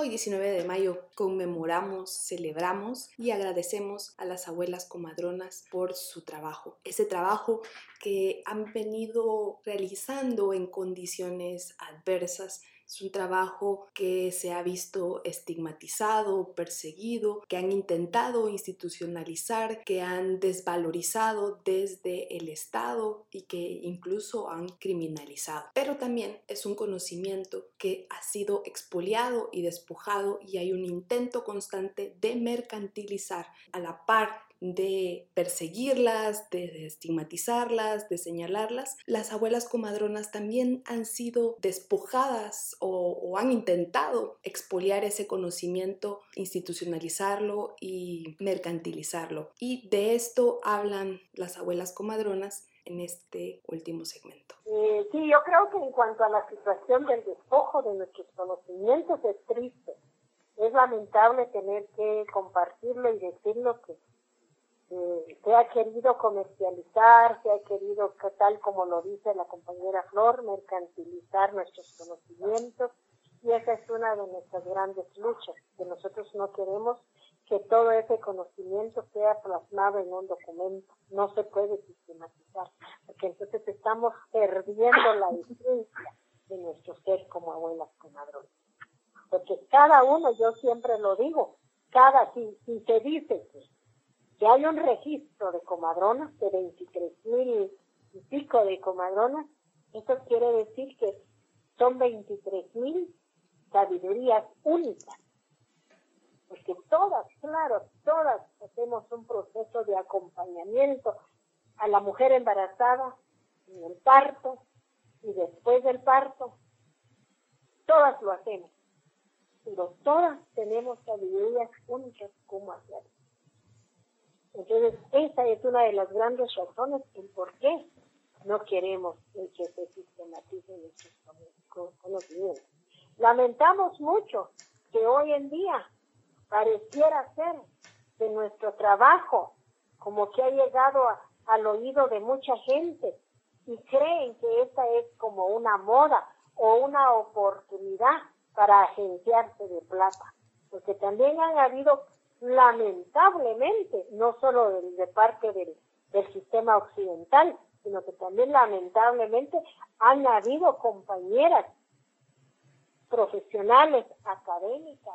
Speaker 3: Hoy 19 de mayo conmemoramos, celebramos y agradecemos a las abuelas comadronas por su trabajo. Ese trabajo que han venido realizando en condiciones adversas es un trabajo que se ha visto estigmatizado, perseguido, que han intentado institucionalizar, que han desvalorizado desde el Estado y que incluso han criminalizado. Pero también es un conocimiento que ha sido expoliado y despojado y hay un intento constante de mercantilizar a la par de perseguirlas, de estigmatizarlas, de señalarlas, las abuelas comadronas también han sido despojadas o, han intentado expoliar ese conocimiento, institucionalizarlo y mercantilizarlo. Y de esto hablan las abuelas comadronas en este último segmento.
Speaker 5: Eh, sí, yo creo que en cuanto a la situación del despojo de nuestros conocimientos es triste. Es lamentable tener que compartirlo y decirlo que se ha querido comercializar, se ha querido, tal como lo dice la compañera Flor, mercantilizar nuestros conocimientos y esa es una de nuestras grandes luchas, que nosotros no queremos que todo ese conocimiento sea plasmado en un documento, no se puede sistematizar, porque entonces estamos perdiendo la esencia de nuestro ser como abuelas comadronas. Porque cada uno, yo siempre lo digo, cada, si, si se dice que que hay un registro de comadronas, de 23 mil y pico de comadronas, eso quiere decir que son 23 mil sabidurías únicas. Porque todas, claro, todas hacemos un proceso de acompañamiento a la mujer embarazada en el parto y después del parto. Todas lo hacemos. Pero todas tenemos sabidurías únicas como hacerlo. Entonces, esa es una de las grandes razones en por qué no queremos que se sistematicen nuestros conocimientos. Lamentamos mucho que hoy en día pareciera ser de nuestro trabajo como que ha llegado al oído de mucha gente y creen que esta es como una moda o una oportunidad para agenciarse de plata. Porque también han habido lamentablemente, no solo de, parte del, sistema occidental, sino que también lamentablemente han habido compañeras profesionales, académicas,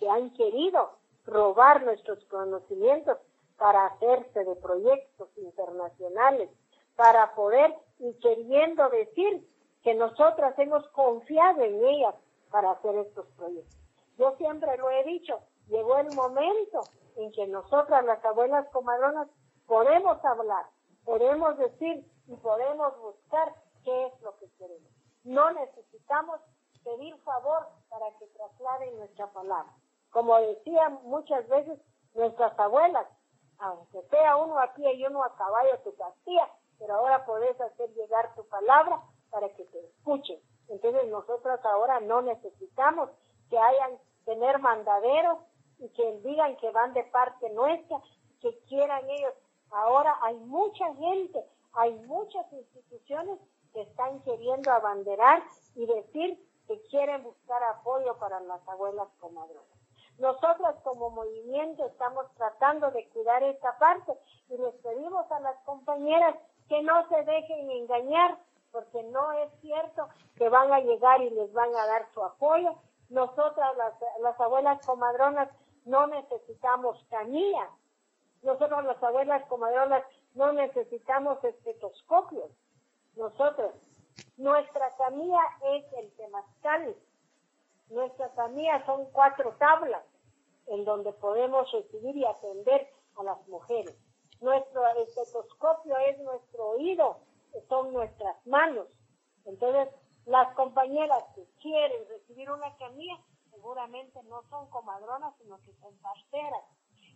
Speaker 5: que han querido robar nuestros conocimientos para hacerse de proyectos internacionales, para poder y queriendo decir que nosotras hemos confiado en ellas para hacer estos proyectos. Yo siempre lo he dicho, llegó el momento en que nosotras, las abuelas comadronas, podemos hablar, podemos decir y podemos buscar qué es lo que queremos. No necesitamos pedir favor para que trasladen nuestra palabra. Como decían muchas veces nuestras abuelas, aunque sea uno a pie y uno a caballo tu castilla, pero ahora podés hacer llegar tu palabra para que te escuchen. Entonces nosotras ahora no necesitamos que hayan tener mandaderos y que digan que van de parte nuestra, que quieran ellos. Ahora hay mucha gente, hay muchas instituciones que están queriendo abanderar y decir que quieren buscar apoyo para las abuelas comadronas. Nosotras como movimiento estamos tratando de cuidar esta parte y les pedimos a las compañeras que no se dejen engañar, porque no es cierto que van a llegar y les van a dar su apoyo. Nosotras, las, las abuelas comadronas, no necesitamos camilla. Nosotros, las abuelas comadronas, no necesitamos estetoscopios. Nosotros, nuestra camilla es el temazcal. Nuestra camilla son cuatro tablas en donde podemos recibir y atender a las mujeres. Nuestro estetoscopio es nuestro oído, son nuestras manos. Entonces, las compañeras que quieren recibir una camilla seguramente no son comadronas, sino que son parteras.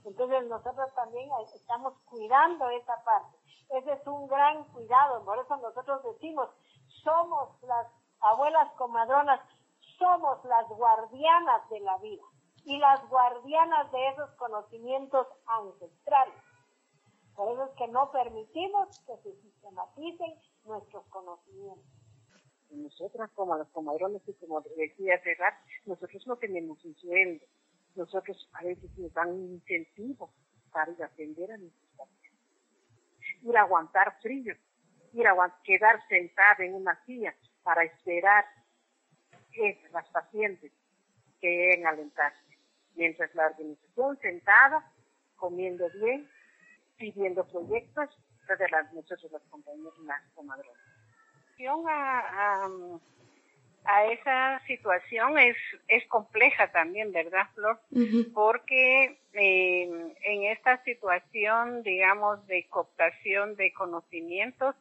Speaker 5: Entonces nosotros también estamos cuidando esa parte. Ese es un gran cuidado, por eso nosotros decimos, somos las abuelas comadronas, somos las guardianas de la vida y las guardianas de esos conocimientos ancestrales. Por eso es que no permitimos que se sistematicen nuestros conocimientos.
Speaker 6: Nosotras como las comadrones y como decía Cerrar, nosotros no tenemos un sueldo. Nosotros a veces nos dan un incentivo para ir a atender a nuestros pacientes. Ir a aguantar frío, ir a quedar sentada en una silla para esperar que las pacientes que lleguen a alentarse. Mientras la organización sentada, comiendo bien, pidiendo proyectos desde las, nosotros las compañeras, las comadronas. A, a, a, esa situación es, es compleja también, ¿verdad, Flor? Porque eh, en esta situación, digamos, de cooptación de conocimientos,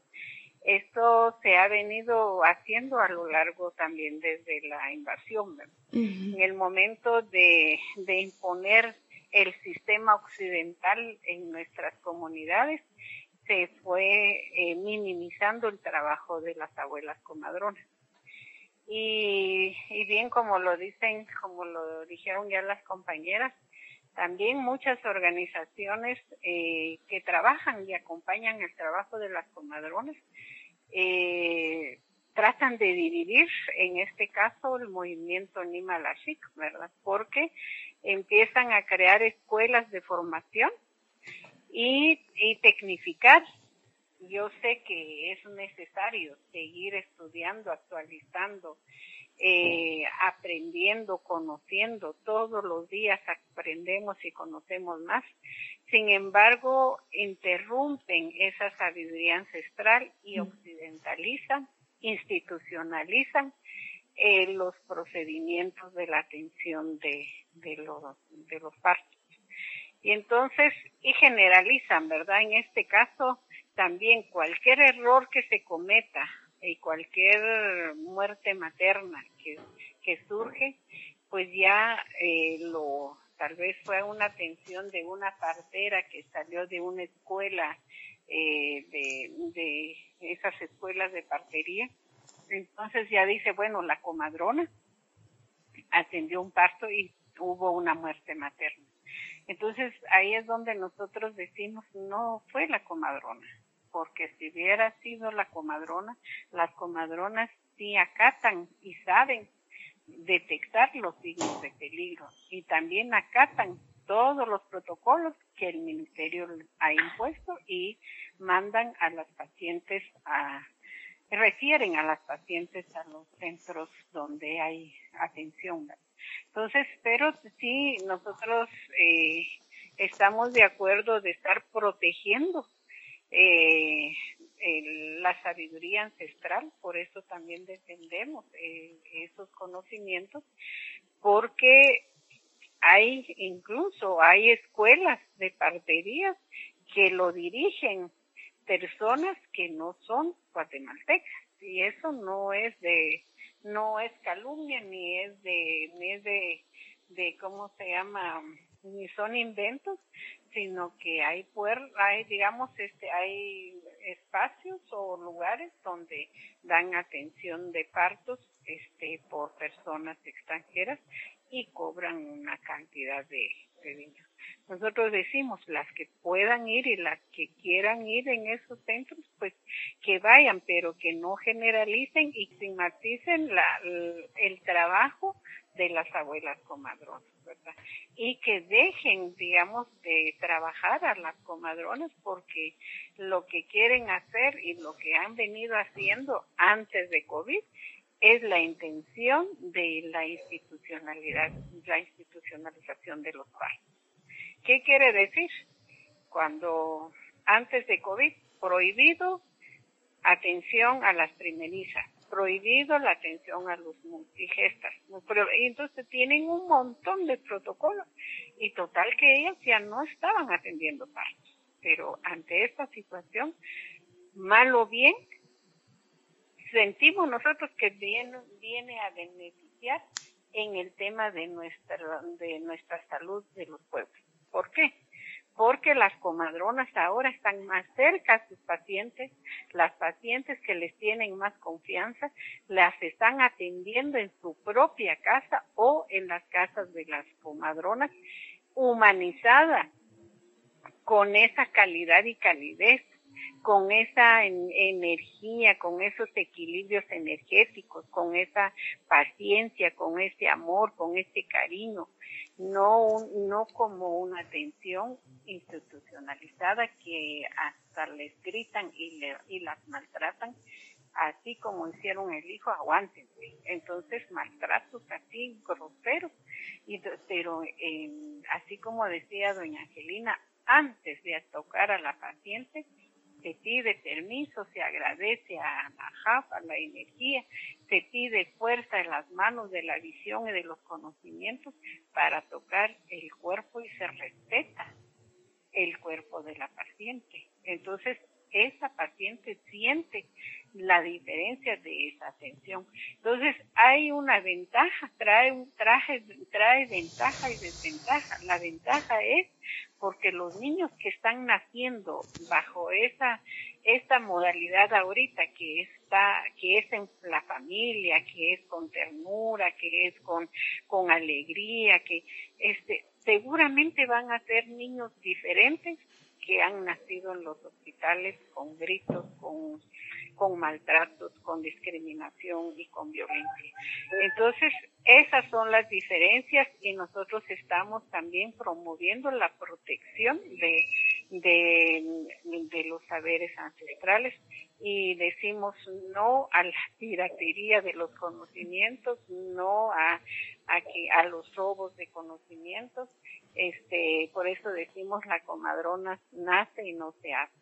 Speaker 6: esto se ha venido haciendo a lo largo también desde la invasión. En el momento de, de imponer el sistema occidental en nuestras comunidades, se fue eh, minimizando el trabajo de las abuelas comadronas. Y, y bien como lo dicen, como lo dijeron ya las compañeras, también muchas organizaciones eh, que trabajan y acompañan el trabajo de las comadronas eh, tratan de dividir, en este caso, el movimiento Nima Lashik, ¿verdad? Porque empiezan a crear escuelas de formación y, y tecnificar. Yo sé que es necesario seguir estudiando, actualizando, eh, aprendiendo, conociendo. Todos los días aprendemos y conocemos más. Sin embargo, interrumpen esa sabiduría ancestral y occidentalizan institucionalizan eh, los procedimientos de la atención de, de, los, de los partos. Y entonces, y generalizan, ¿verdad? En este caso, también cualquier error que se cometa y cualquier muerte materna que, que surge, pues ya eh, lo, tal vez fue una atención de una partera que salió de una escuela eh, de, de esas escuelas de partería. Entonces ya dice, bueno, la comadrona atendió un parto y hubo una muerte materna. Entonces ahí es donde nosotros decimos, no fue la comadrona, porque si hubiera sido la comadrona, las comadronas sí acatan y saben detectar los signos de peligro y también acatan todos los protocolos que el ministerio ha impuesto y mandan a las pacientes a refieren a las pacientes a los centros donde hay atención. Entonces, pero sí, nosotros eh, estamos de acuerdo de estar protegiendo eh, la sabiduría ancestral, por eso también defendemos eh, esos conocimientos, porque hay incluso hay escuelas de parterías que lo dirigen personas que no son guatemaltecas. Y eso no es de no es calumnia ni es de ni es de de cómo se llama ni son inventos sino que hay puer hay digamos este hay espacios o lugares donde dan atención de partos este por personas extranjeras y cobran una cantidad de, porteños. Nosotros decimos, las que puedan ir y las que quieran ir en esos centros, pues que vayan, pero que no generalicen y estigmaticen la, el trabajo de las abuelas comadronas, ¿verdad? Y que dejen, digamos, de trabajar a las comadronas porque lo que quieren hacer y lo que han venido haciendo antes de COVID es la intención de la institucionalidad, la institucionalización de los padres. ¿Qué quiere decir? Cuando antes de COVID, prohibido atención a las primerizas, prohibido la atención a los multigestas. Entonces tienen un montón de protocolos y total que ellas ya no estaban atendiendo partos. Pero ante esta situación, mal o bien, sentimos nosotros que viene, viene a beneficiar en el tema de nuestra, de nuestra salud de los pueblos. ¿Por qué? Porque las comadronas ahora están más cerca a sus pacientes, las pacientes que les tienen más confianza, las están atendiendo en su propia casa o en las casas de las comadronas, humanizada, con esa calidad y calidez con esa energía, con esos equilibrios energéticos, con esa paciencia, con ese amor, con ese cariño, no, no como una atención institucionalizada que hasta les gritan y, le, y las maltratan, así como hicieron el hijo, aguántense. Entonces, maltratos así groseros, y, pero eh, así como decía doña Angelina, antes de tocar a la paciente, se pide permiso, se agradece a la JAF, a la energía, se pide fuerza en las manos de la visión y de los conocimientos para tocar el cuerpo y se respeta el cuerpo de la paciente. Entonces, esa paciente siente la diferencia de esa atención. Entonces, hay una ventaja, trae, un traje, trae ventaja y desventaja. La ventaja es porque los niños que están naciendo bajo esa esta modalidad ahorita que está que es en la familia que es con ternura que es con con alegría que este seguramente van a ser niños diferentes que han nacido en los hospitales con gritos, con, con maltratos, con discriminación y con violencia. Entonces, esas son las diferencias y nosotros estamos también promoviendo la protección de, de, los saberes ancestrales y decimos no a la piratería de los conocimientos, no a, a, que, a los robos de conocimientos. Este, por eso decimos la comadrona nace y no se hace.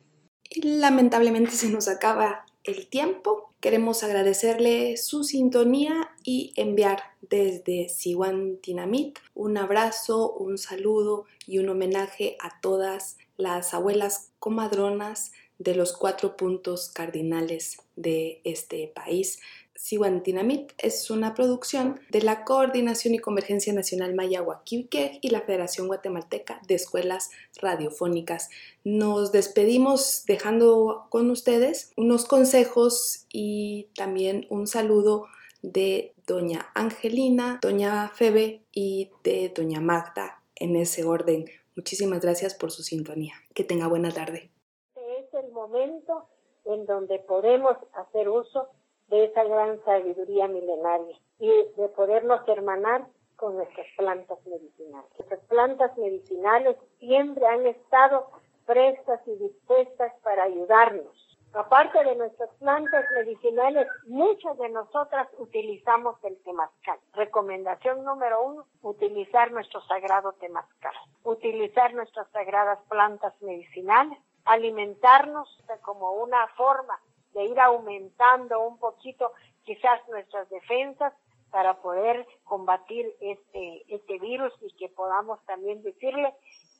Speaker 3: Lamentablemente se nos acaba el tiempo. Queremos agradecerle su sintonía y enviar desde Siwan Dinamit un abrazo, un saludo y un homenaje a todas las abuelas comadronas de los cuatro puntos cardinales de este país. Siwantinamit es una producción de la Coordinación y Convergencia Nacional Mayahuaquique y la Federación Guatemalteca de Escuelas Radiofónicas. Nos despedimos dejando con ustedes unos consejos y también un saludo de doña Angelina, doña Febe y de doña Magda en ese orden. Muchísimas gracias por su sintonía. Que tenga buena tarde.
Speaker 5: Este es el momento en donde podemos hacer uso de esa gran sabiduría milenaria y de podernos hermanar con nuestras plantas medicinales. Nuestras plantas medicinales siempre han estado prestas y dispuestas para ayudarnos. Aparte de nuestras plantas medicinales, muchas de nosotras utilizamos el temazcal. Recomendación número uno, utilizar nuestro sagrado temazcal. Utilizar nuestras sagradas plantas medicinales. Alimentarnos como una forma de ir aumentando un poquito quizás nuestras defensas para poder combatir este, este virus y que podamos también decirle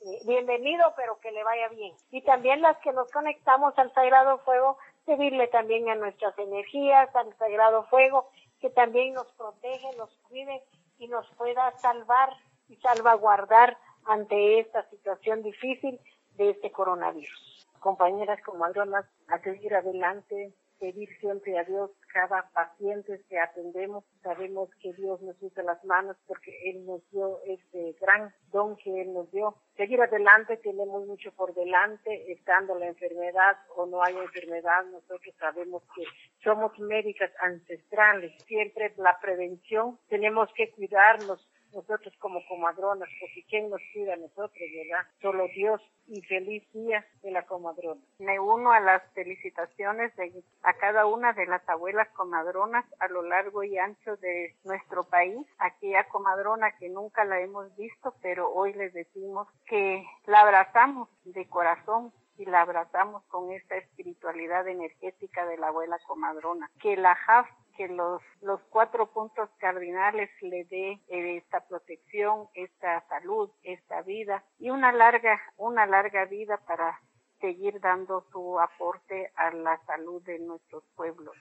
Speaker 5: eh, bienvenido, pero que le vaya bien. Y también las que nos conectamos al Sagrado Fuego, pedirle también a nuestras energías, al Sagrado Fuego, que también nos protege, nos cuide y nos pueda salvar y salvaguardar ante esta situación difícil de este coronavirus
Speaker 6: compañeras como a seguir adelante,
Speaker 7: pedir siempre a Dios cada paciente que atendemos. Sabemos que Dios nos usa las manos porque Él nos dio este gran don que Él nos dio. Seguir adelante, tenemos mucho por delante, estando la enfermedad o no hay enfermedad, nosotros sabemos que somos médicas ancestrales. Siempre la prevención, tenemos que cuidarnos, nosotros como comadronas, porque ¿quién nos cuida a nosotros, verdad? Solo Dios y feliz día de la comadrona.
Speaker 6: Me uno a las felicitaciones de, a cada una de las abuelas comadronas a lo largo y ancho de nuestro país, aquella comadrona que nunca la hemos visto, pero hoy les decimos que la abrazamos de corazón y la abrazamos con esta espiritualidad energética de la abuela comadrona. Que la JAF que los, los cuatro puntos cardinales le dé eh, esta protección, esta salud, esta vida y una larga, una larga vida para seguir dando su aporte a la salud de nuestros pueblos.